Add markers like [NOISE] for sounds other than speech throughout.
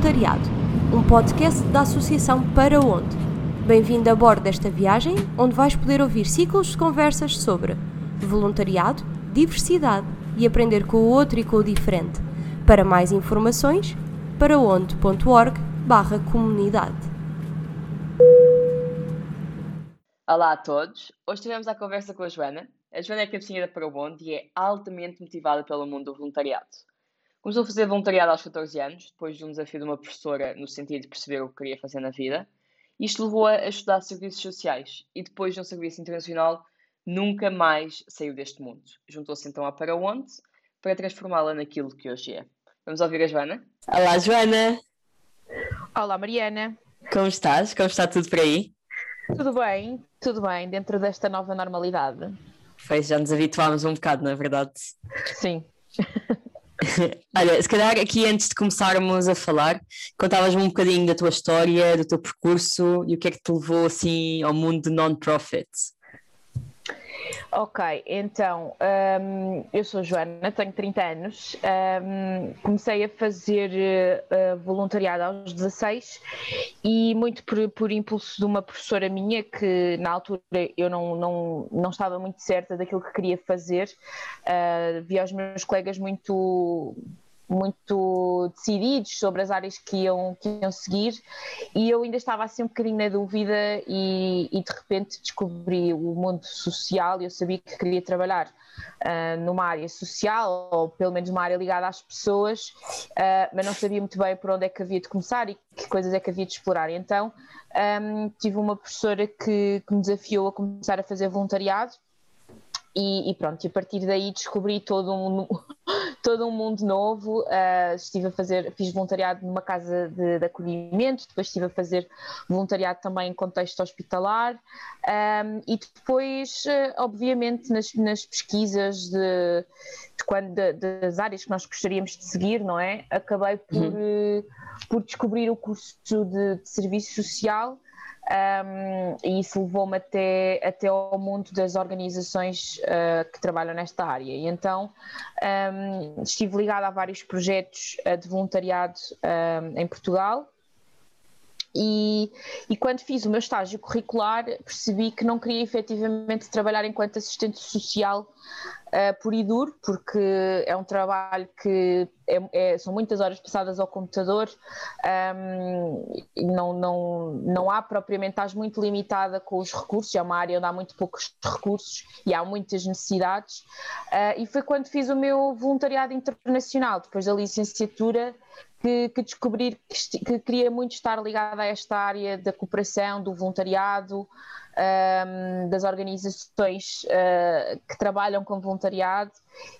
Voluntariado, um podcast da Associação Para Onde. Bem-vindo a bordo desta viagem, onde vais poder ouvir ciclos de conversas sobre voluntariado, diversidade e aprender com o outro e com o diferente. Para mais informações, paraonde.org barra comunidade. Olá a todos, hoje tivemos a conversa com a Joana. A Joana é cabecinha da Parabonde e é altamente motivada pelo mundo do voluntariado. Começou a fazer voluntariado aos 14 anos, depois de um desafio de uma professora no sentido de perceber o que queria fazer na vida. Isto levou-a a estudar serviços sociais e depois de um serviço internacional nunca mais saiu deste mundo. Juntou-se então à Para Onde para transformá-la naquilo que hoje é. Vamos ouvir a Joana? Olá, Joana! Olá, Mariana! Como estás? Como está tudo por aí? Tudo bem, tudo bem, dentro desta nova normalidade. Pois já nos habituámos um bocado, não é verdade? Sim. [LAUGHS] [LAUGHS] Olha, se calhar aqui antes de começarmos a falar, contavas-me um bocadinho da tua história, do teu percurso e o que é que te levou assim ao mundo de non-profits. Ok, então um, eu sou Joana, tenho 30 anos, um, comecei a fazer uh, voluntariado aos 16 e muito por, por, impulso de uma professora minha que na altura eu não, não, não estava muito certa daquilo que queria fazer, uh, vi os meus colegas muito muito decididos sobre as áreas que iam, que iam seguir e eu ainda estava assim um bocadinho na dúvida e, e de repente descobri o mundo social e eu sabia que queria trabalhar uh, numa área social ou pelo menos uma área ligada às pessoas, uh, mas não sabia muito bem por onde é que havia de começar e que coisas é que havia de explorar. Então um, tive uma professora que, que me desafiou a começar a fazer voluntariado e, e, pronto, e a partir daí descobri todo um, [LAUGHS] todo um mundo novo. Uh, estive a fazer, fiz voluntariado numa casa de, de, acolhimento, depois estive a fazer voluntariado também em contexto hospitalar um, e depois, uh, obviamente, nas, nas pesquisas de quando, de, das áreas que nós gostaríamos de seguir, não é? Acabei por, uhum. uh, por descobrir o curso de, de serviço social um, e isso levou-me até, até ao mundo das organizações uh, que trabalham nesta área. E então um, estive ligada a vários projetos uh, de voluntariado um, em Portugal. E, e, quando fiz o meu estágio curricular, percebi que não queria efetivamente trabalhar enquanto assistente social uh, por e duro, porque é um trabalho que é, é, são muitas horas passadas ao computador, um, não, não, não há propriamente, estás muito limitada com os recursos, é uma área onde há muito poucos recursos e há muitas necessidades. Uh, e foi quando fiz o meu voluntariado internacional, depois da licenciatura, que, que, descobri que, que, queria muito estar ligada a esta área da cooperação, do voluntariado, um, das organizações uh, que trabalham com voluntariado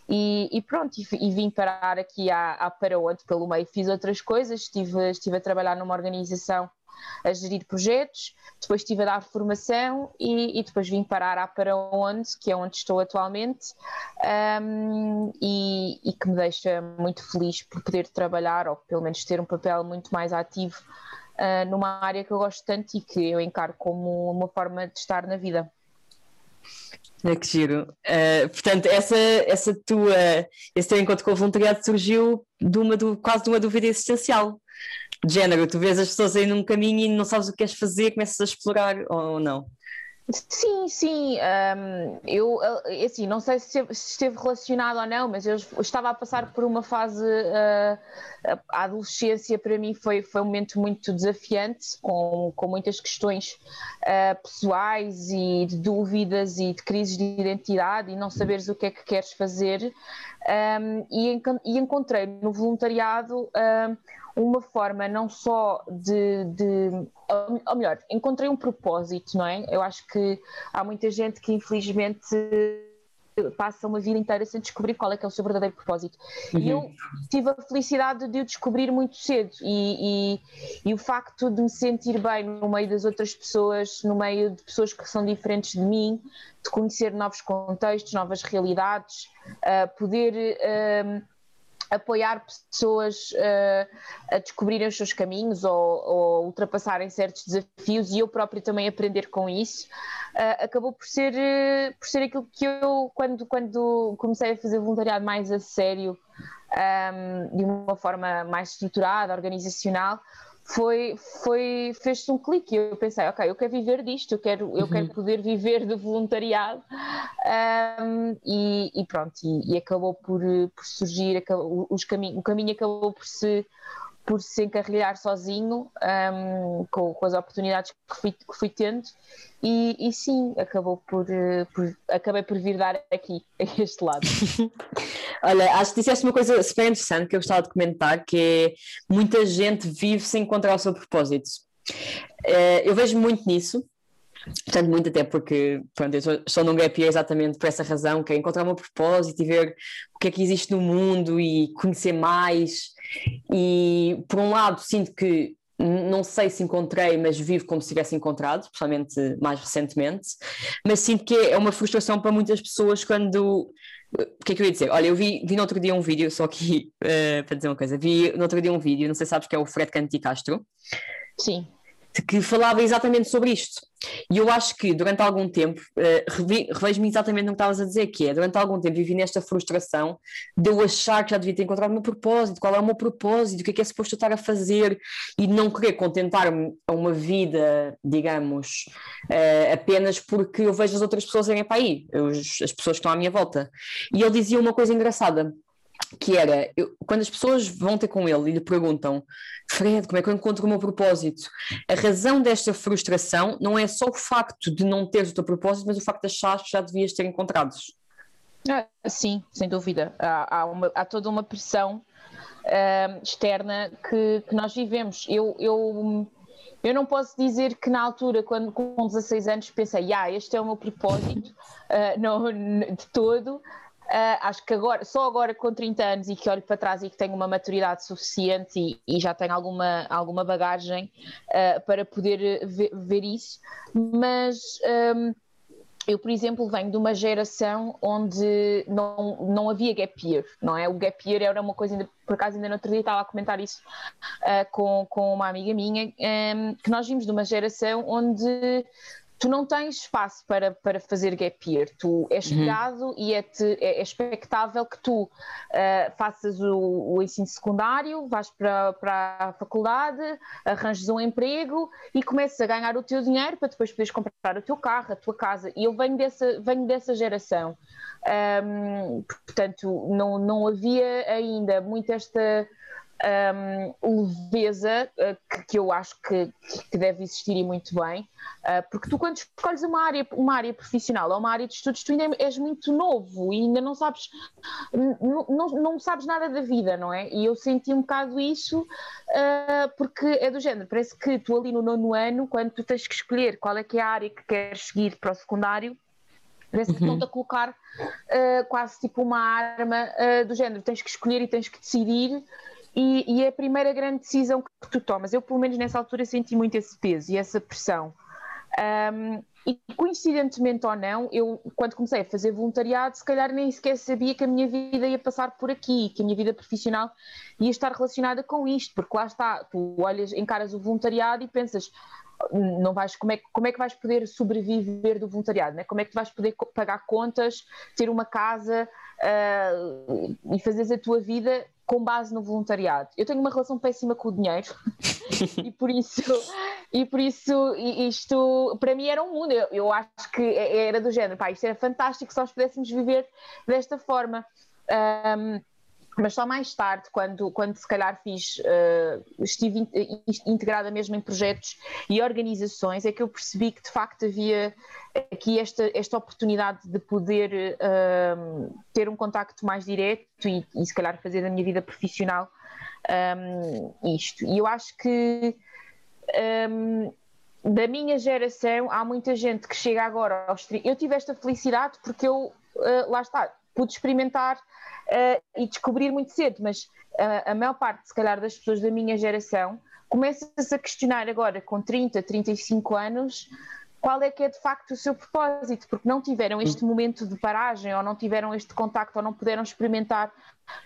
e, e pronto, e, e, vim parar aqui à, à para onde pelo meio. Fiz outras coisas, estive, estive a trabalhar numa organização a gerir projetos, depois estive a dar formação e, e, depois vim parar à Para Onde, que é onde estou atualmente, um, e, e, que me deixa muito feliz por poder trabalhar, ou pelo menos ter um papel muito mais ativo uh, numa área que eu gosto tanto e que eu encaro como uma forma de estar na vida. É que giro. Uh, portanto, essa, essa tua, esse teu encontro com o voluntariado surgiu de uma, do, quase de uma dúvida existencial. De género, tu vês as pessoas aí num caminho e não sabes o que queres fazer, começas a explorar ou não? Sim, sim. Um, eu, eh, assim, não sei se esteve relacionado ou não, mas eu estava a passar por uma fase. Uh, a adolescência para mim foi, foi um momento muito desafiante, com, com muitas questões uh, pessoais e de dúvidas e de crises de identidade e não saberes o que é que queres fazer. Um, e, e, encontrei no voluntariado. Um, uma forma não só de, de, ou melhor, encontrei um propósito, não é? Eu acho que há muita gente que infelizmente passa uma vida inteira sem descobrir qual é que é o seu verdadeiro propósito. Uhum. E eu tive a felicidade de o descobrir muito cedo e, e, e, o facto de me sentir bem no meio das outras pessoas, no meio de pessoas que são diferentes de mim, de conhecer novos contextos, novas realidades, uh, poder uh, apoiar pessoas uh, a descobrirem os seus caminhos ou, ou, ultrapassarem certos desafios e eu próprio também aprender com isso, uh, acabou por ser, uh, por ser aquilo que eu, quando, quando comecei a fazer voluntariado mais a sério, um, de uma forma mais estruturada, organizacional, foi, foi fez-se um clique. Eu pensei, ok, eu quero viver disto, eu quero, eu quero uhum. poder viver de voluntariado. Um, e, e, pronto, e, e, acabou por, por surgir, acabou, os cami o caminho acabou por se por se encarrilhar sozinho um, com, com, as oportunidades que fui, que fui tendo e, e, sim, acabou por, por, acabei por vir dar aqui, [LAUGHS] a este lado. [LAUGHS] Olha, acho que disseste uma coisa super interessante que eu gostava de comentar, que é muita gente vive sem encontrar o seu propósito. Uh, eu vejo muito nisso, Portanto, muito até porque pronto, eu estou num gap exatamente por essa razão, que é encontrar o meu propósito e ver o que é que existe no mundo e conhecer mais. E por um lado sinto que não sei se encontrei, mas vivo como se tivesse encontrado, especialmente mais recentemente, mas sinto que é uma frustração para muitas pessoas quando. O que é que eu ia dizer? Olha, eu vi, vi no outro dia um vídeo, só aqui uh, [LAUGHS] para dizer uma coisa, vi no outro dia um vídeo, não sei se sabes que é o Fred Canti Castro. Sim que falava exatamente sobre isto. E eu acho que durante algum tempo, uh, revejo-me exatamente no que estavas a dizer, que é, durante algum tempo vivi nesta frustração de eu achar que já devia ter encontrado o meu propósito, qual é o meu propósito, o que é que é suposto eu estar a fazer, e não querer contentar-me a uma vida, digamos, uh, apenas porque eu vejo as outras pessoas irem para aí, as pessoas que estão à minha volta. E ele dizia uma coisa engraçada, que era, eu, quando as pessoas vão ter com ele e lhe perguntam Fred, como é que eu encontro o meu propósito? A razão desta frustração não é só o facto de não teres o teu propósito, mas o facto de achar que já devias ter encontrados. Ah, sim, sem dúvida. Há, há, uma, há toda uma pressão uh, externa que, que, nós vivemos. Eu, eu, eu não posso dizer que na altura, quando com 16 anos, pensei, ah, este é o meu propósito, uh, não, de todo, Uh, acho que agora, só agora com 30 anos e que olho para trás e que tenho uma maturidade suficiente e, e já tenho alguma, alguma bagagem uh, para poder ver, ver isso, mas um, eu, por exemplo, venho de uma geração onde não, não havia gap year, não é? O gap year era uma coisa, ainda, por acaso ainda no outro dia estava a comentar isso uh, com, com uma amiga minha, um, que nós vimos de uma geração onde tu não tens espaço para, para fazer gap year, tu és esperado uhum. e é, -te, é, é, expectável que tu uh, faças o, o, ensino secundário, vais para, para a faculdade, arranjes um emprego e começas a ganhar o teu dinheiro para depois poderes comprar o teu carro, a tua casa. E eu venho dessa, venho dessa geração. Um, portanto, não, não havia ainda muito esta um, leveza uh, que, eu acho que, que, deve existir e muito bem, uh, porque tu quando escolhes uma área, uma área profissional ou uma área de estudos, tu ainda és muito novo e ainda não sabes, não, não, não sabes nada da vida, não é? E eu senti um bocado isso uh, porque é do género, parece que tu ali no nono ano, quando tu tens que escolher qual é que é a área que queres seguir para o secundário, Parece que uhum. estão-te a colocar uh, quase tipo uma arma uh, do género, tens que escolher e tens que decidir e, e, é a primeira grande decisão que tu tomas. Eu, pelo menos nessa altura, senti muito esse peso e essa pressão. Um, e coincidentemente ou não, eu quando comecei a fazer voluntariado, se calhar nem sequer sabia que a minha vida ia passar por aqui, que a minha vida profissional ia estar relacionada com isto, porque lá está, tu olhas, encaras o voluntariado e pensas, não vais, como, é, como é que vais poder sobreviver do voluntariado? Né? Como é que vais poder pagar contas, ter uma casa uh, e fazeres a tua vida com base no voluntariado. Eu tenho uma relação péssima com o dinheiro [LAUGHS] e por isso e por isso isto para mim era um mundo. Eu, eu acho que é, era do género, pá, isto era fantástico se nós pudéssemos viver desta forma. Um, mas só mais tarde, quando, quando se calhar fiz, uh, estive in, integrada mesmo em projetos e organizações, é que eu percebi que de facto havia aqui esta, esta oportunidade de poder uh, ter um contacto mais direto e, e, se calhar fazer da minha vida profissional um, isto. E eu acho que um, da minha geração há muita gente que chega agora aos. Eu tive esta felicidade porque eu, uh, lá está, pude experimentar uh, e descobrir muito cedo, mas uh, a maior parte, se calhar, das pessoas da minha geração começa-se a questionar agora, com 30, 35 anos, qual é que é de facto o seu propósito, porque não tiveram este momento de paragem, ou não tiveram este contacto, ou não puderam experimentar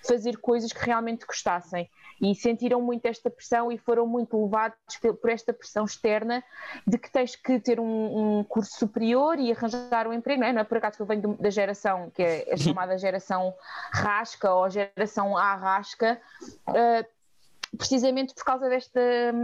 fazer coisas que realmente gostassem. e sentiram muito esta pressão e foram muito levados por esta pressão externa de que tens que ter um, um curso superior e arranjar um emprego, não é? Não é por acaso que eu venho da geração que é a [LAUGHS] chamada geração rasca ou geração arrasca, uh, precisamente por causa desta,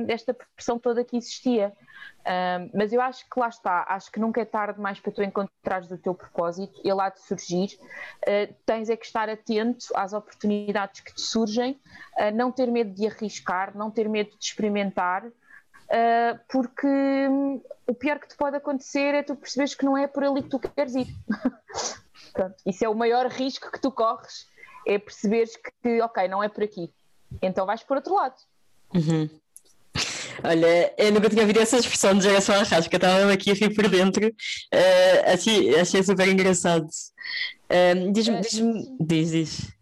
desta pressão toda que existia. Um, mas eu acho que lá está, acho que nunca é tarde mais para tu encontrares o teu propósito, ele há de surgir. Uh, tens é que estar atento às oportunidades que te surgem, uh, não ter medo de arriscar, não ter medo de experimentar, uh, porque hum, o pior que te pode acontecer é tu perceberes que não é por ali que tu queres ir. [LAUGHS] Pronto, isso é o maior risco que tu corres, é perceberes que, ok, não é por aqui. Então vais por outro lado. Uhum. Olha, eu nunca tinha ouvido essa expressão de geração arrasca, estava aqui a rir por dentro, uh, achei, achei super engraçado. Uh, Diz-me, diz, diz, diz.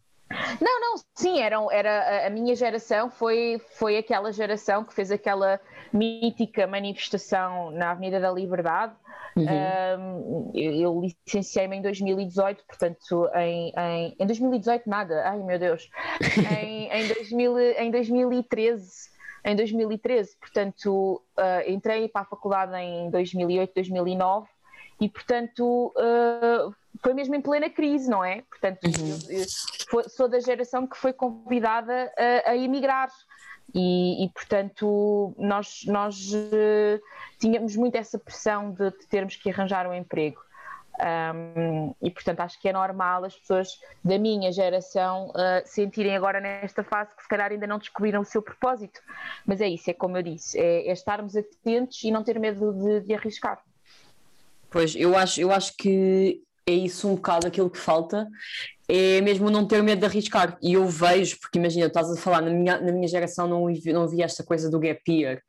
Não, não, sim, era, era a minha geração foi, foi aquela geração que fez aquela mítica manifestação na Avenida da Liberdade. Uhum. Um, eu, eu licenciei-me em 2018, portanto, em, em, em 2018 nada, ai meu Deus, em, [LAUGHS] em, 2000, em 2013 em 2013, portanto, uh, entrei para a faculdade em 2008, 2009 e, portanto, uh, foi mesmo em plena crise, não é? Portanto, uhum. eu, eu foi, sou da geração que foi convidada a, a emigrar. E, e, portanto nós, nós uh, tínhamos muito essa pressão de, de termos que arranjar um emprego. Um, e portanto acho que é normal as pessoas da minha geração uh, sentirem agora nesta fase que se calhar ainda não descobriram o seu propósito. Mas é isso, é como eu disse, é, é estarmos atentos e não ter medo de, de, arriscar. Pois, eu acho, eu acho que é isso um bocado aquilo que falta é mesmo não ter medo de arriscar. E eu vejo, porque imagina, estás a falar, na minha, na minha geração não, não havia esta coisa do gap year.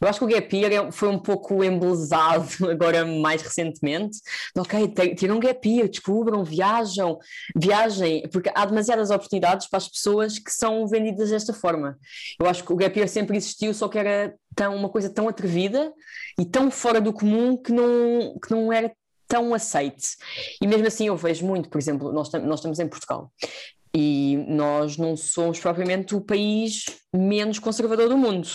Eu acho que o gap year é, foi um pouco embelezado [LAUGHS] agora mais recentemente. Ok, tiram um gap year, descubram, viajam, viajem, porque há demasiadas oportunidades para as pessoas que são vendidas desta forma. Eu acho que o gap year sempre existiu, só que era tão, uma coisa tão atrevida e tão fora do comum que não, que não era tão aceite. E mesmo assim eu vejo muito, por exemplo, nós, nós estamos em Portugal e nós não somos propriamente o país menos conservador do mundo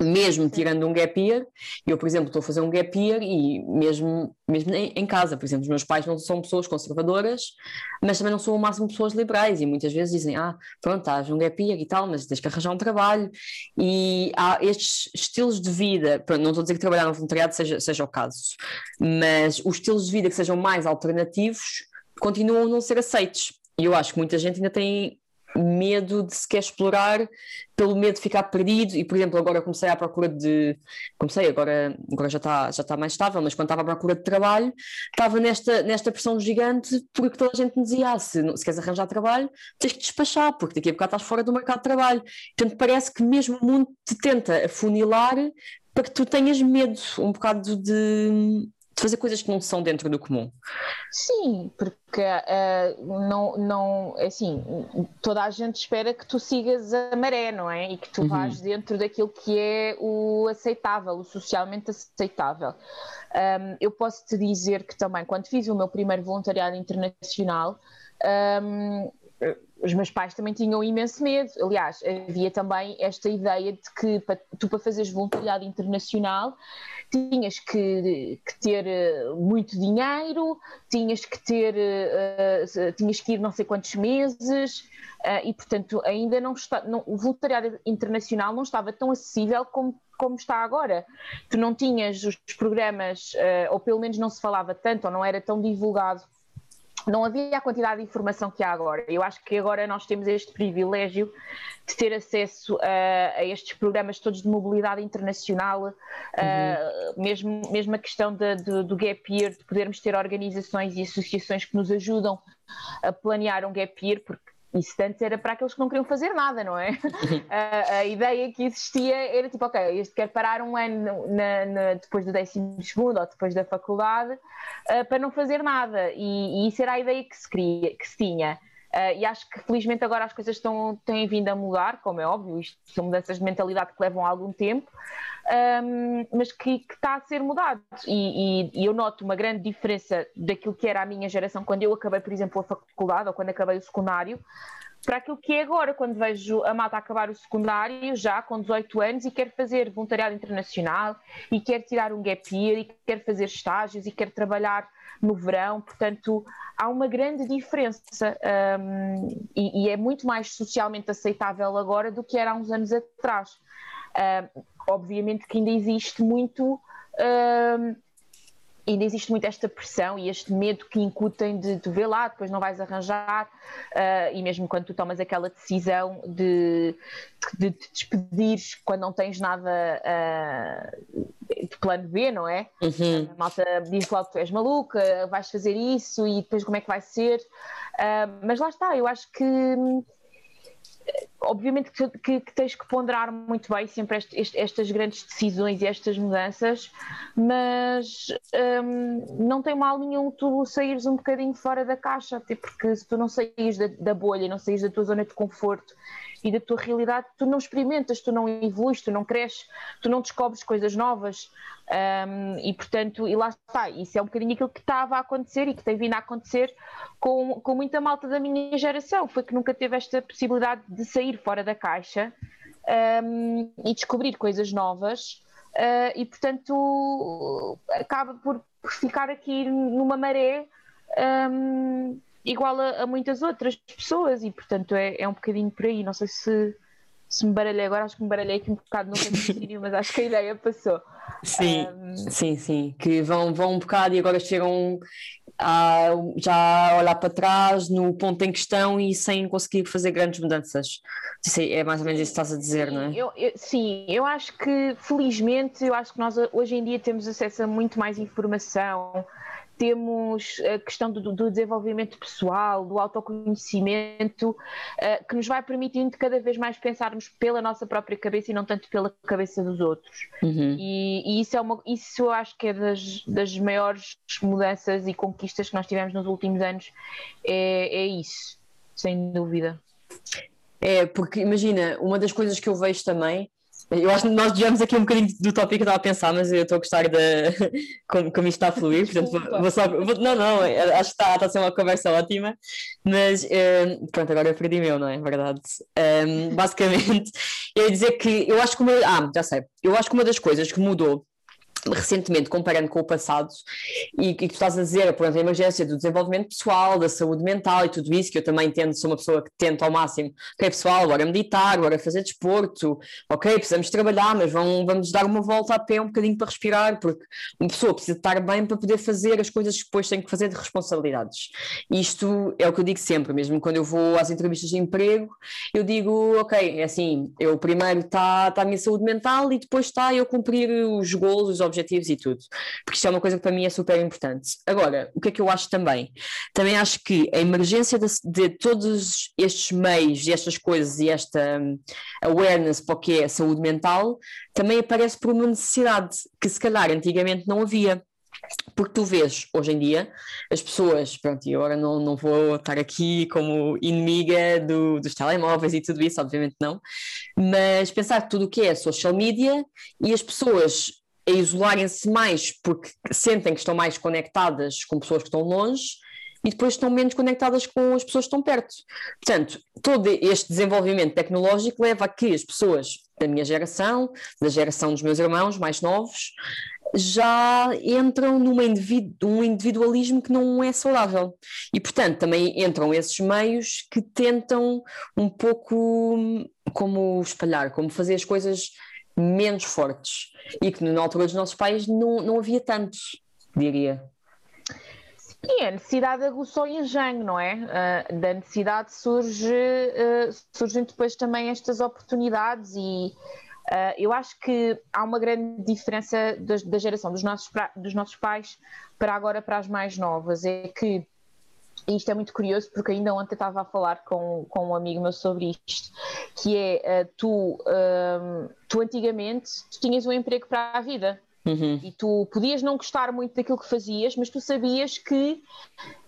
mesmo tirando um gap year, eu, por exemplo, estou a fazer um gap year e mesmo, mesmo em, em, casa, por exemplo, os meus pais não são pessoas conservadoras, mas também não são o máximo pessoas liberais e muitas vezes dizem, ah, pronto, estás um gap year e tal, mas tens que arranjar um trabalho e há estes estilos de vida, pronto, não estou a dizer que trabalhar no voluntariado seja, seja o caso, mas os estilos de vida que sejam mais alternativos continuam a não ser aceitos. E eu acho que muita gente ainda tem medo de se quer explorar pelo medo de ficar perdido. E por exemplo agora comecei à procura de comecei agora agora já está já está mais estável mas quando estava à procura de trabalho estava nesta nesta pressão gigante porque toda a gente me dizia ah, se, se queres arranjar trabalho tens que despachar porque daqui a bocado estás fora do mercado de trabalho. Portanto parece que mesmo o mundo te tenta afunilar para que tu tenhas medo um bocado de de fazer coisas que não são dentro do comum. Sim, porque uh, não, não, assim, toda a gente espera que tu sigas a maré, não é? E que tu uhum. vás dentro daquilo que é o aceitável, o socialmente aceitável. Um, eu posso te dizer que também, quando fiz o meu primeiro voluntariado internacional, um, os meus pais também tinham imenso medo. Aliás, havia também esta ideia de que para, tu, para fazeres voluntariado internacional, tinhas que, que, ter eh, muito dinheiro, tinhas que ter, uh, tinhas que ir não sei quantos meses, uh, e portanto ainda não está, não, o voluntariado internacional não estava tão acessível como, como está agora. Tu não tinhas os programas, ou pelo menos não se falava tanto, ou não era tão divulgado não havia a quantidade de informação que há agora. Eu acho que agora nós temos este privilégio de ter acesso a, a estes programas todos de mobilidade internacional, uhum. uh, mesmo, mesmo a questão de, de, do gap year, de podermos ter organizações e associações que nos ajudam a planear um gap year, porque isso antes era para aqueles que não queriam fazer nada, não é? [LAUGHS] a, a, ideia que existia era tipo, ok, este quer parar um ano na, na, depois do 12 ou depois da faculdade uh, para não fazer nada. E, e, isso era a ideia que se, queria, que se tinha. Uh, e acho que felizmente agora as coisas estão, têm vindo a mudar, como é óbvio, isto são mudanças de mentalidade que levam algum tempo, um, mas que, que, está a ser mudado. E, e, e, eu noto uma grande diferença daquilo que era a minha geração quando eu acabei, por exemplo, a faculdade ou quando acabei o secundário, para aquilo que é agora, quando vejo a malta acabar o secundário já com 18 anos e quer fazer voluntariado internacional e quer tirar um gap year e quer fazer estágios e quer trabalhar no verão, portanto há uma grande diferença um, e, e, é muito mais socialmente aceitável agora do que era há uns anos atrás. Um, obviamente que ainda existe muito ainda existe muito esta pressão e este medo que incutem de, de ver lá, depois não vais arranjar, uh, e mesmo quando tu tomas aquela decisão de, de te despedires quando não tens nada uh, de plano B, não é? Uhum. A malta diz logo que tu és maluca, vais fazer isso e depois como é que vai ser. Uh, mas lá está, eu acho que obviamente que, que, que, tens que ponderar muito bem sempre este, este, estas grandes decisões e estas mudanças, mas um, não tem mal nenhum tu saíres um bocadinho fora da caixa, até porque se tu não saís da, da bolha, não saís da tua zona de conforto e da tua realidade, tu não experimentas, tu não evolues, tu não cresces, tu não descobres coisas novas. Um, e portanto, e lá está, isso é um bocadinho aquilo que estava a acontecer e que tem vindo a acontecer com, com muita malta da minha geração, foi que nunca teve esta possibilidade de sair fora da caixa um, e descobrir coisas novas. Uh, e portanto acaba por, por, ficar aqui numa maré um, igual a, a, muitas outras pessoas e portanto é, é um bocadinho por aí. Não sei se, se me baralhei agora, acho que me baralhei aqui um bocado no raciocínio, mas acho que a ideia passou. Sim, um... sim, sim, que vão, vão um bocado e agora chegam a já olhar para trás no ponto em questão e sem conseguir fazer grandes mudanças. É mais ou menos isso que estás a dizer, não é? Eu, eu, sim, eu acho que felizmente eu acho que nós hoje em dia temos acesso a muito mais informação temos a questão do, do desenvolvimento pessoal, do autoconhecimento, uh, que nos vai permitindo cada vez mais pensarmos pela nossa própria cabeça e não tanto pela cabeça dos outros. Uhum. E, e, isso, é uma, isso eu acho que é das, das maiores mudanças e conquistas que nós tivemos nos últimos anos, é, é isso, sem dúvida. É, porque imagina, uma das coisas que eu vejo também eu acho que nós desviamos aqui um bocadinho do tópico que eu estava a pensar, mas eu estou a gostar de [LAUGHS] como, como isto está a fluir, portanto vou, vou só. Vou, não, não, acho que está, está a ser uma conversa ótima, mas um, pronto, agora eu perdi meu, não é? Verdade. Um, basicamente, [LAUGHS] eu ia dizer que eu acho que uma. Ah, já sei. Eu acho que uma das coisas que mudou recentemente, comparando com o passado, e, que tu estás a dizer, exemplo, a emergência do desenvolvimento pessoal, da saúde mental e tudo isso, que eu também entendo, sou uma pessoa que tenta ao máximo, ok pessoal, bora meditar, bora fazer desporto, ok, precisamos trabalhar, mas vamos, vamos dar uma volta a pé um bocadinho para respirar, porque uma pessoa precisa estar bem para poder fazer as coisas que depois tem que fazer de responsabilidades. Isto é o que eu digo sempre, mesmo quando eu vou às entrevistas de emprego, eu digo, ok, é assim, eu primeiro está tá a minha saúde mental e depois está eu cumprir os gols, os objetivos objetivos e tudo, porque isto é uma coisa que para mim é super importante. Agora, o que é que eu acho também? Também acho que a emergência de, de todos estes meios e estas coisas e esta um, awareness para o que é saúde mental também aparece por uma necessidade que se calhar antigamente não havia. Porque tu vês, hoje em dia, as pessoas, pronto, e agora não, não vou estar aqui como inimiga do, dos telemóveis e tudo isso, obviamente não, mas pensar tudo o que é social media e as pessoas a isolarem-se mais porque sentem que estão mais conectadas com pessoas que estão longe e depois estão menos conectadas com as pessoas que estão perto. Portanto, todo este desenvolvimento tecnológico leva a que as pessoas da minha geração, da geração dos meus irmãos mais novos, já entram num individu um individualismo que não é saudável. E, portanto, também entram esses meios que tentam um pouco como espalhar, como fazer as coisas menos fortes e que na altura dos nossos pais não, não havia tantos, diria. E a necessidade aguçou em engenho, não é? Uh, da necessidade surge, uh, surgem depois também estas oportunidades e uh, eu acho que há uma grande diferença da, da geração dos nossos, dos nossos pais para agora para as mais novas, é que isto é muito curioso porque ainda ontem estava a falar com, com um amigo meu sobre isto, que é uh, tu, uh, tu antigamente tu tinhas um emprego para a vida, Uhum. E tu podias não gostar muito daquilo que fazias, mas tu sabias que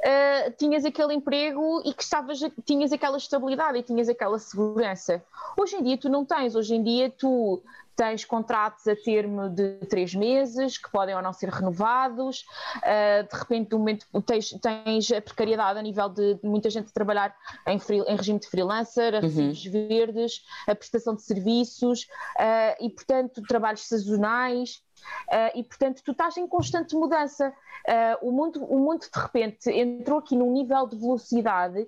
uh, tinhas aquele emprego e que estavas, tinhas aquela estabilidade e tinhas aquela segurança. Hoje em dia tu não tens, hoje em dia tu tens contratos a termo de três meses, que podem ou não ser renovados, uh, de repente, no momento, tens, tens a precariedade a nível de, de muita gente trabalhar em, free, em, regime de freelancer, a recibos uhum. verdes, a prestação de serviços uh, e, portanto, trabalhos sazonais. Uh, e portanto tu estás em constante mudança. Uh, o, mundo, o mundo de repente entrou aqui num nível de velocidade,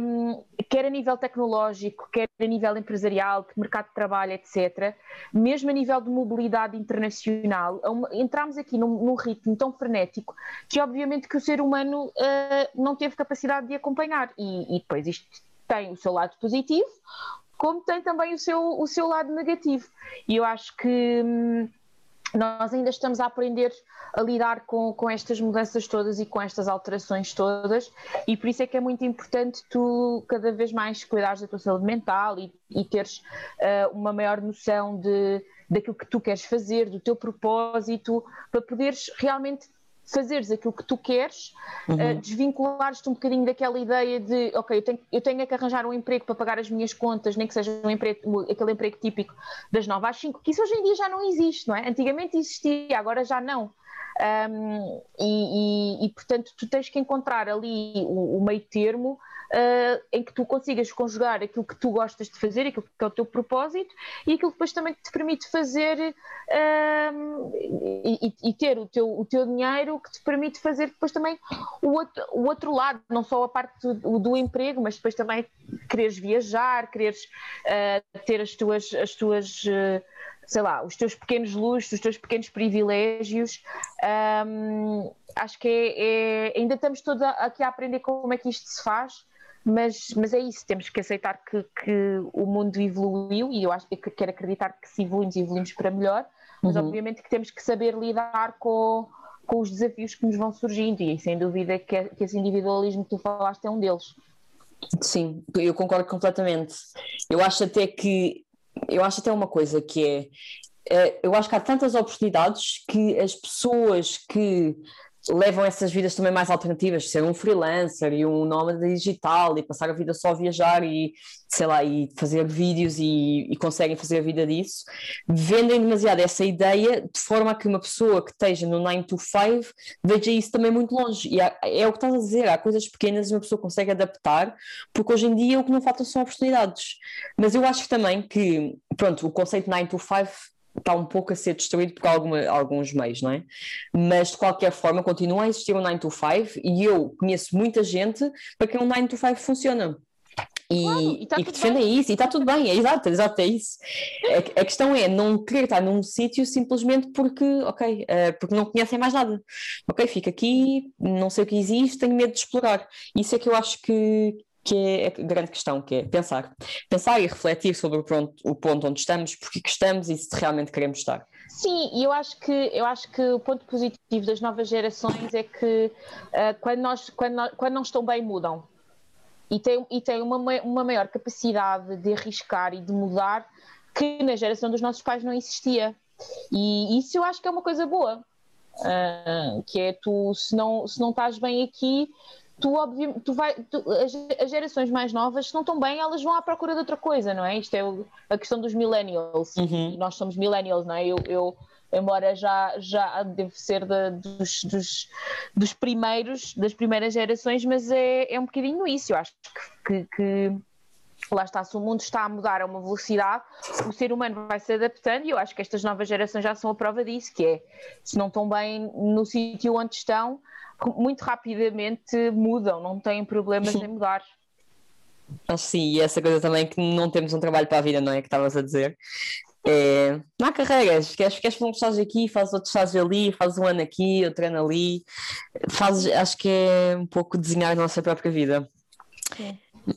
um, quer a nível tecnológico, quer a nível empresarial, de mercado de trabalho, etc., mesmo a nível de mobilidade internacional, entramos aqui num, num ritmo tão frenético que obviamente que o ser humano uh, não teve capacidade de acompanhar. E, e depois isto tem o seu lado positivo, como tem também o seu, o seu lado negativo. E eu acho que. Hum, nós ainda estamos a aprender a lidar com, com estas mudanças todas e com estas alterações todas, e por isso é que é muito importante tu cada vez mais cuidares da tua saúde mental e, e teres uh, uma maior noção de, daquilo que tu queres fazer, do teu propósito, para poderes realmente fazeres aquilo que tu queres, uhum. uh, desvinculares-te um bocadinho daquela ideia de, ok, eu tenho, eu tenho é que arranjar um emprego para pagar as minhas contas, nem que seja um emprego, aquele emprego típico das 9 às 5, que isso hoje em dia já não existe, não é? Antigamente existia, agora já não. Um, e, e, e, portanto, tu tens que encontrar ali o, o meio termo uh, em que tu consigas conjugar aquilo que tu gostas de fazer, aquilo que é o teu propósito e aquilo que depois também te permite fazer uh, e, e, ter o teu, o teu dinheiro que te permite fazer depois também o outro, o outro lado, não só a parte do, do emprego, mas depois também quereres viajar, quereres uh, ter as tuas, as tuas sei lá, os teus pequenos luxos, os teus pequenos privilégios. Um, acho que é, é, ainda estamos todos aqui a aprender como é que isto se faz mas, mas é isso, temos que aceitar que, que o mundo evoluiu e eu acho que quero acreditar que se evoluímos, evoluímos para melhor, mas uhum. obviamente que temos que saber lidar com, com os desafios que nos vão surgindo e sem dúvida que, que esse individualismo que tu falaste é um deles. Sim, eu concordo completamente. Eu acho até que eu acho até uma coisa que é eh, eu acho que há tantas oportunidades que as pessoas que levam essas vidas também mais alternativas, ser um freelancer e um nómada digital e passar a vida só a viajar e, sei lá, e fazer vídeos e, e, conseguem fazer a vida disso, vendem demasiado essa ideia de forma a que uma pessoa que esteja no 9 to 5 veja isso também muito longe. E há, é o que estás a dizer, há coisas pequenas e uma pessoa consegue adaptar, porque hoje em dia o que não faltam são oportunidades. Mas eu acho também que, pronto, o conceito 9 to 5 está um pouco a ser destruído por alguma, alguns meios, não é? Mas de qualquer forma continua a existir um 9 to 5 e eu conheço muita gente para quem um 9 to 5 funciona. E, claro, e, tá e que defendem bem. isso, e está tudo bem, é exato, exato, é isso. A, a questão é não querer estar num sítio simplesmente porque, ok, uh, porque não conhecem mais nada. Ok, fica aqui, não sei o que existe, tenho medo de explorar. Isso é que eu acho que, que é a grande questão, que é pensar. Pensar e refletir sobre o ponto, o ponto onde estamos, porque que estamos e se realmente queremos estar. Sim, e eu acho que eu acho que o ponto positivo das novas gerações é que uh, quando, nós, quando, nós, quando não estão bem mudam e têm, e têm uma, uma maior capacidade de arriscar e de mudar que na geração dos nossos pais não existia. E isso eu acho que é uma coisa boa. Uh, que é tu, se não, se não estás bem aqui, tu, tu vai, tu, as, as, gerações mais novas, se não estão bem, elas vão à procura de outra coisa, não é? Isto é o, a questão dos millennials. Uhum. nós somos millennials, não é? Eu, eu embora já, já devo ser de, dos, dos, dos, primeiros, das primeiras gerações, mas é, é um bocadinho isso. Eu acho que, que, que lá está, se o mundo está a mudar a uma velocidade, o ser humano vai se adaptando e eu acho que estas novas gerações já são a prova disso, que é, se não estão bem no sítio onde estão, muito rapidamente mudam, não têm problemas em mudar. Acho sim, e essa coisa também que não temos um trabalho para a vida, não é? Que estavas a dizer. É, não há carreiras, queres, queres fazer um estágio aqui, fazes outro estágio ali, fazes um ano aqui, outro ano ali, fazes, acho que é um pouco desenhar a nossa própria vida.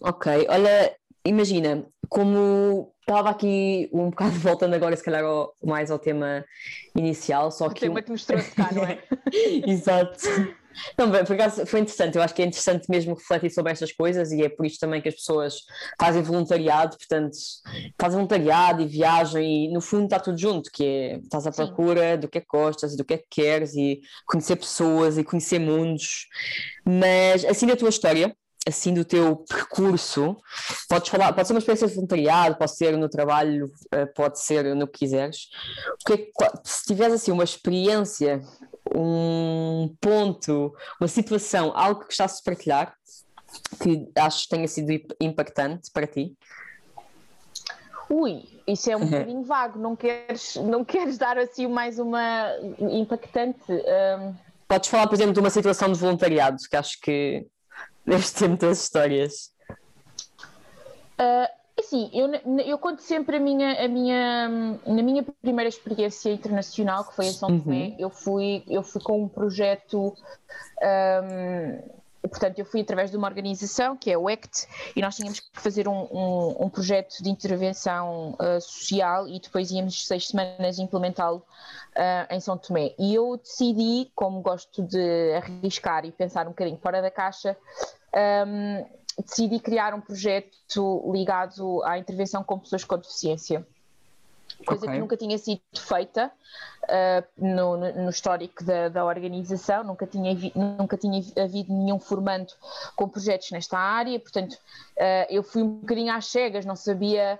Ok, olha, imagina, como estava aqui um bocado [LAUGHS] voltando agora, se calhar mais ao tema inicial, só o que. tema que nos trouxe cá, não é? [LAUGHS] Exato. Não, por acaso foi interessante, eu acho que é interessante mesmo refletir sobre estas coisas e é por isso também que as pessoas fazem voluntariado, portanto, fazem voluntariado e viagem e no fundo está tudo junto, que é estás à procura Sim. do que é que gostas, do que é que queres e conhecer pessoas e conhecer mundos. Mas assim da tua história, assim do teu percurso, podes falar, pode ser uma experiência de voluntariado, pode ser no trabalho, eh, pode ser no que quiseres. É, se tiveres assim uma experiência, um ponto, uma situação, algo que estás a partilhar, que achas que tenha sido impactante para ti? Ui, isso é um bocadinho vago, não queres, não queres dar assim mais uma impactante? Um... Podes falar, por exemplo, de uma situação de voluntariado, que acho que [LAUGHS] Deves ter muitas histórias. Uh, assim, eu, eu conto sempre a minha, a minha, na minha primeira experiência internacional, que foi em São uhum. Tomé, eu, fui, eu fui com um projeto. Um, portanto, eu fui através de uma organização que é o ECT e nós tínhamos que fazer um, um, um projeto de intervenção uh, social e depois íamos seis semanas implementá-lo uh, em São Tomé. E eu decidi, como gosto de arriscar e pensar um bocadinho fora da caixa, um, decidi criar um projeto ligado à intervenção com pessoas com deficiência. Coisa okay. que nunca tinha sido feita uh, no, no, histórico da, da, organização, nunca tinha, nunca tinha havido nenhum formando com projetos nesta área, portanto, uh, eu fui um bocadinho às cegas, não sabia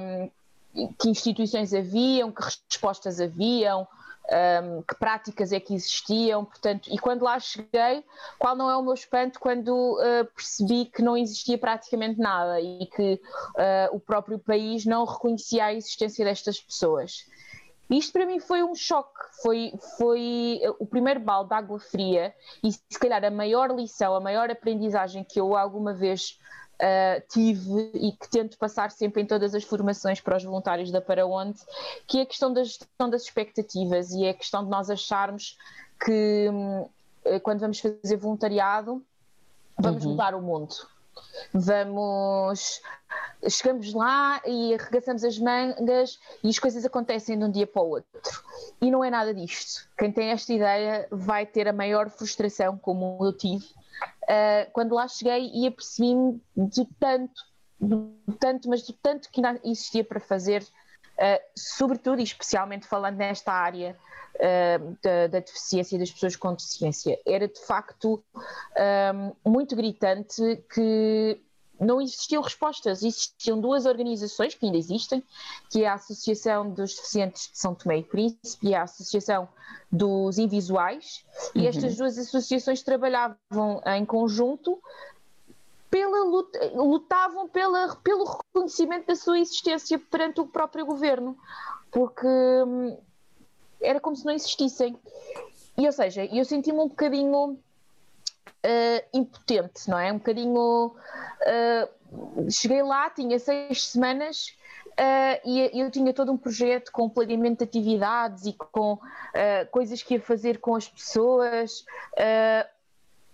um, ah, que instituições haviam, que respostas haviam, um, que práticas é que existiam, portanto, e quando lá cheguei, qual não é o meu espanto quando uh, percebi que não existia praticamente nada e que uh, o próprio país não reconhecia a existência destas pessoas. Isto para mim foi um choque, foi, foi o primeiro balde de água fria e se calhar a maior lição, a maior aprendizagem que eu alguma vez uh, tive e que tento passar sempre em todas as formações para os voluntários da Para Onde, que é a questão da gestão das expectativas e é a questão de nós acharmos que um, quando vamos fazer voluntariado vamos uhum. mudar o mundo. Vamos. Chegamos lá e arregaçamos as mangas e as coisas acontecem de um dia para o outro. E não é nada disto. Quem tem esta ideia vai ter a maior frustração, como eu tive, uh, quando lá cheguei e apercebi-me de tanto, de tanto, mas de tanto que ainda existia para fazer, uh, sobretudo e especialmente falando nesta área uh, da, da, deficiência das pessoas com deficiência. Era de facto muito gritante que não existiam respostas. Existiam duas organizações que ainda existem, que é a Associação dos Deficientes de São Tomé e Príncipe e a Associação dos Invisuais, uhum. e estas duas associações trabalhavam em conjunto pela luta, lutavam pela, pelo reconhecimento da sua existência perante o próprio governo, porque hum, era como se não existissem. E, ou seja, eu senti-me um bocadinho uh, impotente, não é? Um bocadinho. Uh, cheguei lá, tinha seis semanas. Uh, e eu tinha todo um projeto com planeamento de atividades e com coisas que ia fazer com as pessoas,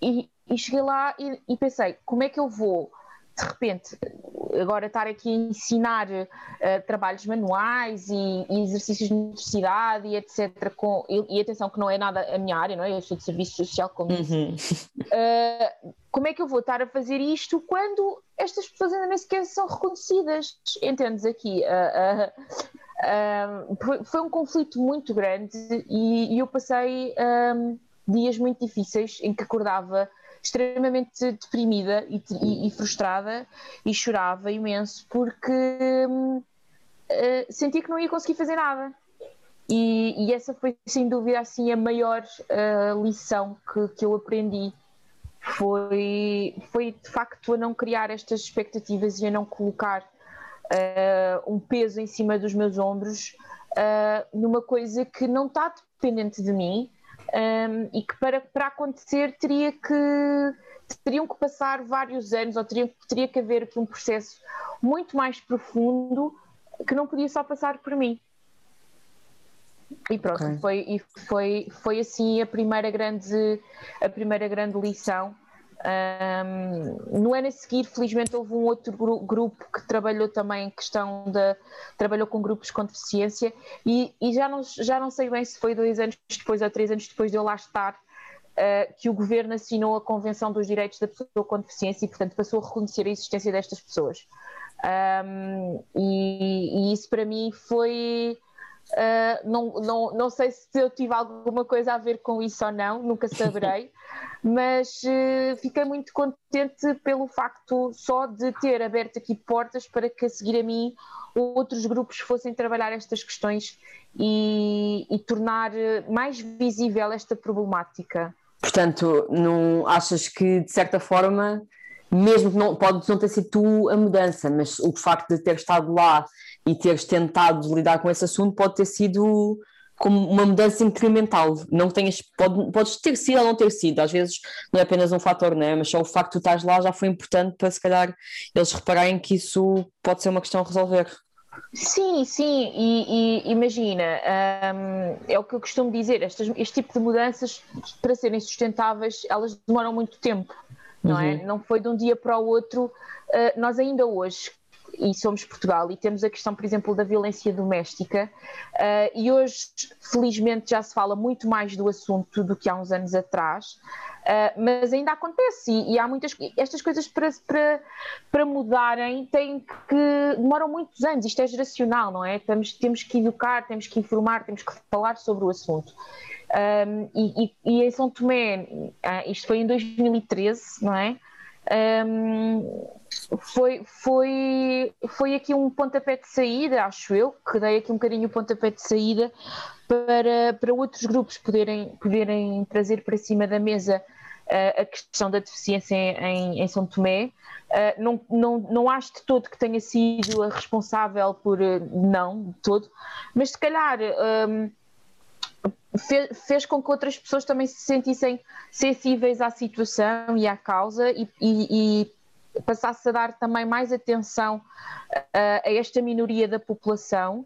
e, e, cheguei lá e, e pensei: como é que eu vou de repente agora estar aqui a ensinar uh, trabalhos manuais e, e, exercícios de universidade e etc. Com, e, e, atenção que não é nada a minha área, não é? Eu sou de serviço social, como uhum. uh, [LAUGHS] como é que eu vou estar a fazer isto quando estas pessoas ainda nem sequer são reconhecidas? Entendes aqui? Uh, foi, um conflito muito grande e, eu passei um, dias muito difíceis em que acordava extremamente deprimida e, e, e frustrada e chorava imenso porque uh, sentia que não ia conseguir fazer nada. E, e, essa foi sem dúvida assim a maior uh, lição que, que eu aprendi foi, foi de facto a não criar estas expectativas e a não colocar uh, um peso em cima dos meus ombros uh, numa coisa que não está dependente de mim um, e que para, para acontecer teria que teriam que passar vários anos ou teria, teria que haver aqui um processo muito mais profundo que não podia só passar por mim. E pronto, okay. foi, foi, foi assim a primeira grande, a primeira grande lição um, no ano a seguir, felizmente, houve um outro grupo que trabalhou também em questão de. trabalhou com grupos com deficiência e, e, já, não, já não sei bem se foi dois anos depois ou três anos depois de eu lá estar. uh, que o governo assinou a Convenção dos Direitos da Pessoa com Deficiência e, portanto, passou a reconhecer a existência destas pessoas. Um, e, e, isso para mim foi. Uh, não, não, não sei se eu tive alguma coisa a ver com isso ou não, nunca saberei, [LAUGHS] mas uh, fiquei muito contente pelo facto só de ter aberto aqui portas para que a seguir a mim outros grupos fossem trabalhar estas questões e, e tornar mais visível esta problemática. Portanto, não achas que de certa forma mesmo que não, pode não ter sido tu a mudança, mas o facto de ter estado lá e teres tentado lidar com esse assunto pode ter sido como uma mudança incremental. Não tenhas, pode, podes ter sido ou não ter sido, às vezes não é apenas um fator, né? mas só o facto de tu estás lá já foi importante para se calhar eles repararem que isso pode ser uma questão a resolver. Sim, sim, e, e imagina, um, é o que eu costumo dizer, estas, este tipo de mudanças, para serem sustentáveis, elas demoram muito tempo não é? uhum. é? Não foi de um dia para o outro. Uh, nós ainda hoje, e somos Portugal, e temos a questão, por exemplo, da violência doméstica, uh, e hoje, felizmente, já se fala muito mais do assunto do que há uns anos atrás. Uh, mas ainda acontece e, e, há muitas estas coisas para, para, para mudarem têm que demoram muitos anos, isto é geracional, não é? Temos, temos que educar, temos que informar, temos que falar sobre o assunto. Um, e, e, e, em São Tomé, ah, isto foi em 2013, não é? Um, foi, foi, foi aqui um pontapé de saída, acho eu, que dei aqui um bocadinho o pontapé de saída para, para outros grupos poderem, poderem trazer para cima da mesa uh, a questão da deficiência em, em São Tomé. Uh, não, não, não acho de todo que tenha sido a responsável por. Uh, não, de todo, mas se calhar. Um, fez, fez, com que outras pessoas também se sentissem sensíveis à situação e à causa e, e, e passasse a dar também mais atenção a, a esta minoria da população.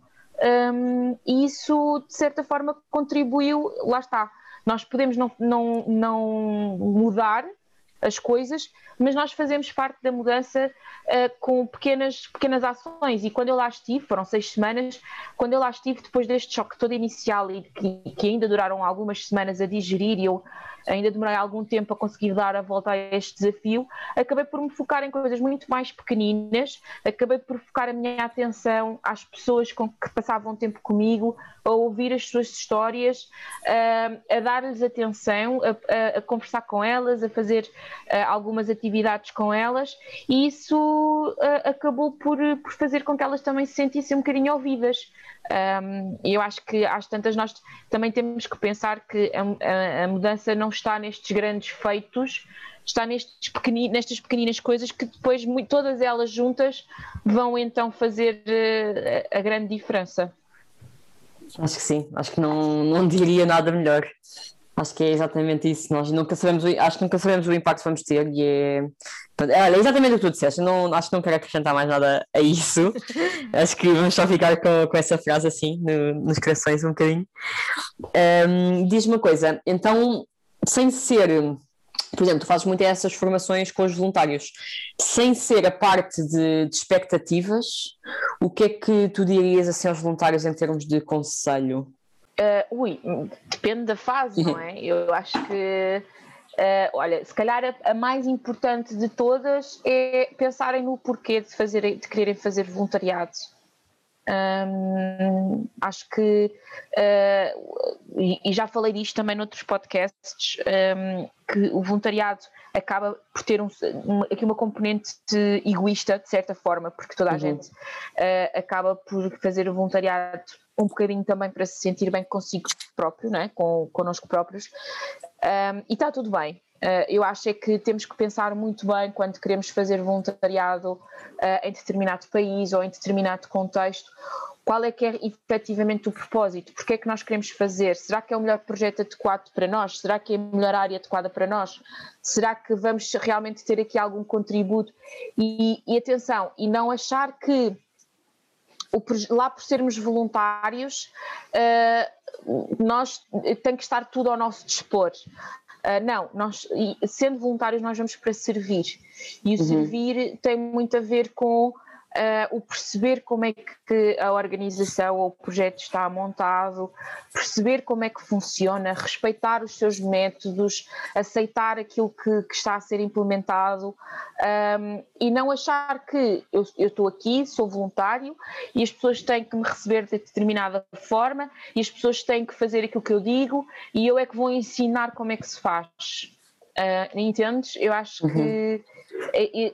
Um, e isso, de certa forma, contribuiu. Lá está, nós podemos não, não, não mudar as coisas, mas nós fazemos parte da mudança uh, com pequenas, pequenas ações. E quando eu lá estive, foram seis semanas, quando eu lá estive, depois deste choque todo inicial e que, que ainda duraram algumas semanas a digerir, e eu ainda demorei algum tempo a conseguir dar a volta a este desafio, acabei por me focar em coisas muito mais pequeninas, acabei por focar a minha atenção às pessoas com que passavam tempo comigo, a ouvir as suas histórias, a, a dar-lhes atenção, a, a, a, conversar com elas, a fazer algumas atividades com elas, e isso acabou por, por fazer com que elas também se sentissem um bocadinho ouvidas. Um, eu acho que às tantas nós também temos que pensar que a, a, mudança não está nestes grandes feitos, está nestes pequeni, nestas pequeninas coisas que depois todas elas juntas vão então fazer uh, a grande diferença. Acho que sim, acho que não, não diria nada melhor. Acho que é exatamente isso. Nós nunca sabemos, acho que nunca sabemos o impacto que vamos ter e é. Olha, é exatamente o que tu disseste. Não, acho que não quero acrescentar mais nada a isso. [LAUGHS] acho que vamos só ficar com, com essa frase assim no, nos corações um bocadinho. Um, Diz-me uma coisa, então, sem ser por exemplo, tu fazes muito essas formações com os voluntários, sem ser a parte de, de, expectativas, o que é que tu dirias assim aos voluntários em termos de conselho? Uh, ui, depende da fase, não é? [LAUGHS] Eu acho que, uh, olha, se calhar a, a, mais importante de todas é pensarem no porquê de, fazer, de quererem fazer voluntariado. Um, acho que, uh, e, e, já falei disto também noutros podcasts, um, que o voluntariado acaba por ter um, uma, aqui uma componente egoísta, de certa forma, porque toda a uhum. gente acaba por fazer o voluntariado um bocadinho também para se sentir bem consigo próprio, não é? Com, connosco próprios, um, e está tudo bem. Uh, eu acho é que temos que pensar muito bem quando queremos fazer voluntariado uh, em determinado país ou em determinado contexto, qual é que é efetivamente o propósito, porque é que nós queremos fazer, será que é o melhor projeto adequado para nós, será que é a melhor área adequada para nós, será que vamos realmente ter aqui algum contributo? E, e atenção, e não achar que lá por sermos voluntários, uh, nós tem que estar tudo ao nosso dispor. Uh, não, nós, sendo voluntários, nós vamos para servir. E o uhum. servir tem muito a ver com uh, o perceber como é que a organização ou o projeto está montado, perceber como é que funciona, respeitar os seus métodos, aceitar aquilo que, que está a ser implementado um, e não achar que eu, eu estou aqui, sou voluntário e as pessoas têm que me receber de determinada forma e as pessoas têm que fazer aquilo que eu digo e eu é que vou ensinar como é que se faz. Uh, entendes? Eu acho uhum. que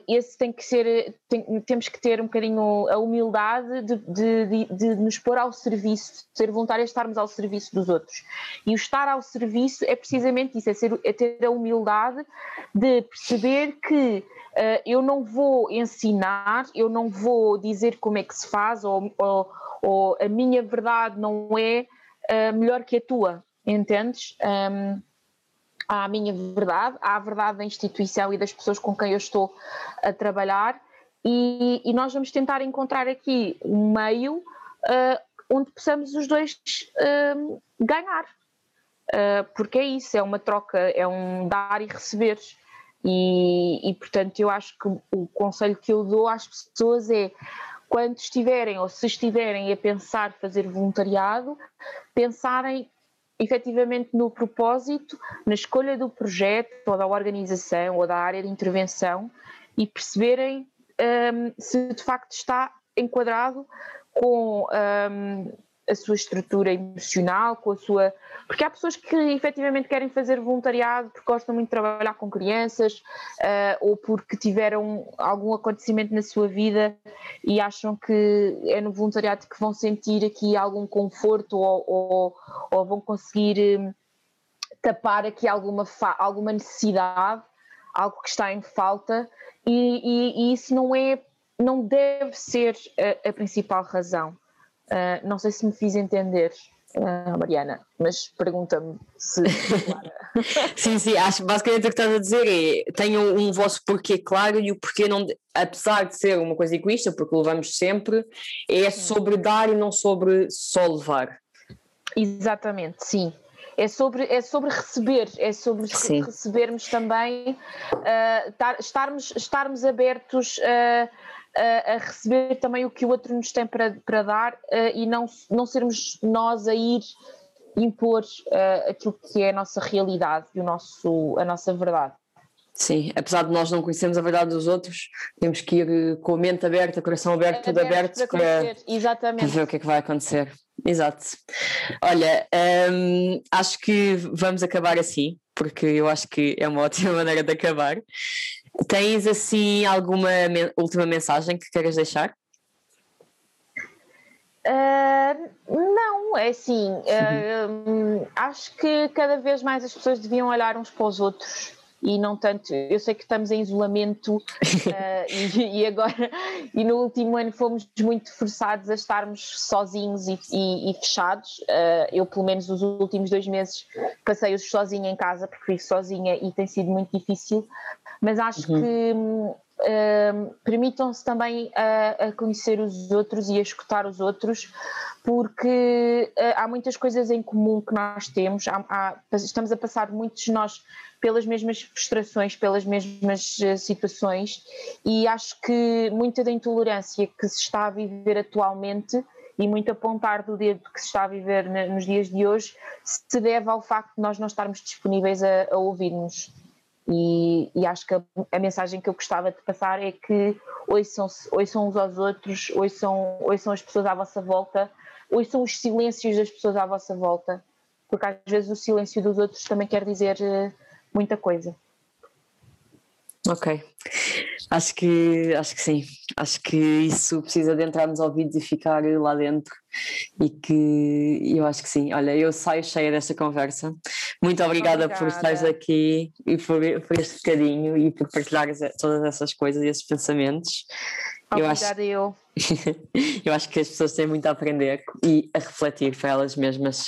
esse tem que ser, tem, temos que ter um bocadinho a humildade de, de, de, de, nos pôr ao serviço, ser voluntário é estarmos ao serviço dos outros. E o estar ao serviço é precisamente isso, é, ser, é ter a humildade de perceber que uh, eu não vou ensinar, eu não vou dizer como é que se faz, ou, ou, ou a minha verdade não é uh, melhor que a tua, entendes? Um, a minha verdade, a verdade da instituição e das pessoas com quem eu estou a trabalhar, e, e nós vamos tentar encontrar aqui um meio uh, onde possamos os dois uh, ganhar. Uh, porque é isso, é uma troca, é um dar e receber. E, e, portanto, eu acho que o conselho que eu dou às pessoas é quando estiverem ou se estiverem a pensar fazer voluntariado, pensarem efetivamente no propósito, na escolha do projeto ou da organização ou da área de intervenção e perceberem um, se de facto está enquadrado com um, a sua estrutura emocional, com a sua. Porque há pessoas que efetivamente querem fazer voluntariado porque gostam muito de trabalhar com crianças uh, ou porque tiveram algum acontecimento na sua vida e acham que é no voluntariado que vão sentir aqui algum conforto ou, ou, ou vão conseguir um, tapar aqui alguma, alguma necessidade, algo que está em falta, e, e, e isso não é. Não deve ser a, a principal razão. Uh, não sei se me fiz entender, uh, Mariana, mas pergunta-me se. [LAUGHS] sim, sim, acho basicamente o que estás a dizer é tenham um vosso porquê claro e o porquê não, apesar de ser uma coisa egoísta, porque levamos sempre, é sobre dar e não sobre só levar. Exatamente, sim. É sobre, é sobre receber, é sobre sim. recebermos também, uh, tar, estarmos, estarmos abertos a a, a, receber também o que o outro nos tem para, para dar uh, e não, não sermos nós a ir impor uh, aquilo que é a nossa realidade e o nosso, a nossa verdade. Sim, apesar de nós não conhecermos a verdade dos outros, temos que ir eh, com a mente aberta, coração aberto, tudo aberto para, para, Exatamente. para ver o que é que vai acontecer. Exato. Olha, hum, acho que vamos acabar assim, porque eu acho que é uma [LAUGHS] ótima maneira de acabar. Tens assim alguma me última mensagem que queiras deixar? Uh, não, é assim, uh, acho que cada vez mais as pessoas deviam olhar uns para os outros e não tanto. Eu sei que estamos em isolamento uh, [LAUGHS] e, e, agora, e no último ano fomos muito forçados a estarmos sozinhos e, e, e fechados. eu, pelo menos, os últimos dois meses passei-os sozinha em casa porque vivo sozinha e tem sido muito difícil mas acho uhum. que uh, permitam-se também a, a, conhecer os outros e a escutar os outros, porque uh, há muitas coisas em comum que nós temos, há, há, estamos a passar muitos de nós pelas mesmas frustrações, pelas mesmas uh, situações, e acho que muita da intolerância que se está a viver atualmente e muito apontar do dedo que se está a viver nos dias de hoje se deve ao facto de nós não estarmos disponíveis a, a ouvir-nos. E, e, acho que a, a, mensagem que eu gostava de passar é que ouçam, ouçam uns aos outros, ouçam, ouçam as pessoas à vossa volta, ouçam os silêncios das pessoas à vossa volta, porque às vezes o silêncio dos outros também quer dizer uh, muita coisa. Ok. Acho que, acho que sim. Acho que isso precisa de entrar nos ouvidos e ficar lá dentro. E que eu acho que sim. Olha, eu saio cheia desta conversa. Muito obrigada, obrigada. por estares aqui e por, por este bocadinho e por partilhares todas essas coisas e esses pensamentos. Obrigada, eu. Acho, [LAUGHS] eu. eu acho que as pessoas têm muito a aprender e a refletir para elas mesmas.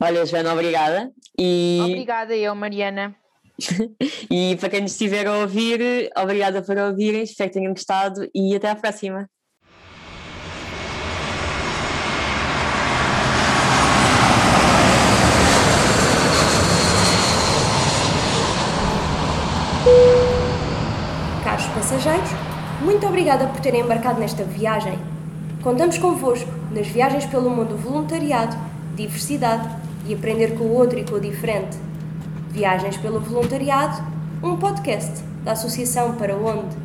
Olha, Joana, obrigada. E... Obrigada, eu, Mariana. [LAUGHS] e para quem nos estiver a ouvir, obrigada por ouvirem, espero que tenham gostado e até à próxima. Caros passageiros, Muito obrigada por terem embarcado nesta viagem. Contamos convosco nas viagens pelo mundo voluntariado, diversidade e aprender com o outro e com o diferente. Viagens pelo Voluntariado, um podcast da Associação Para Onde.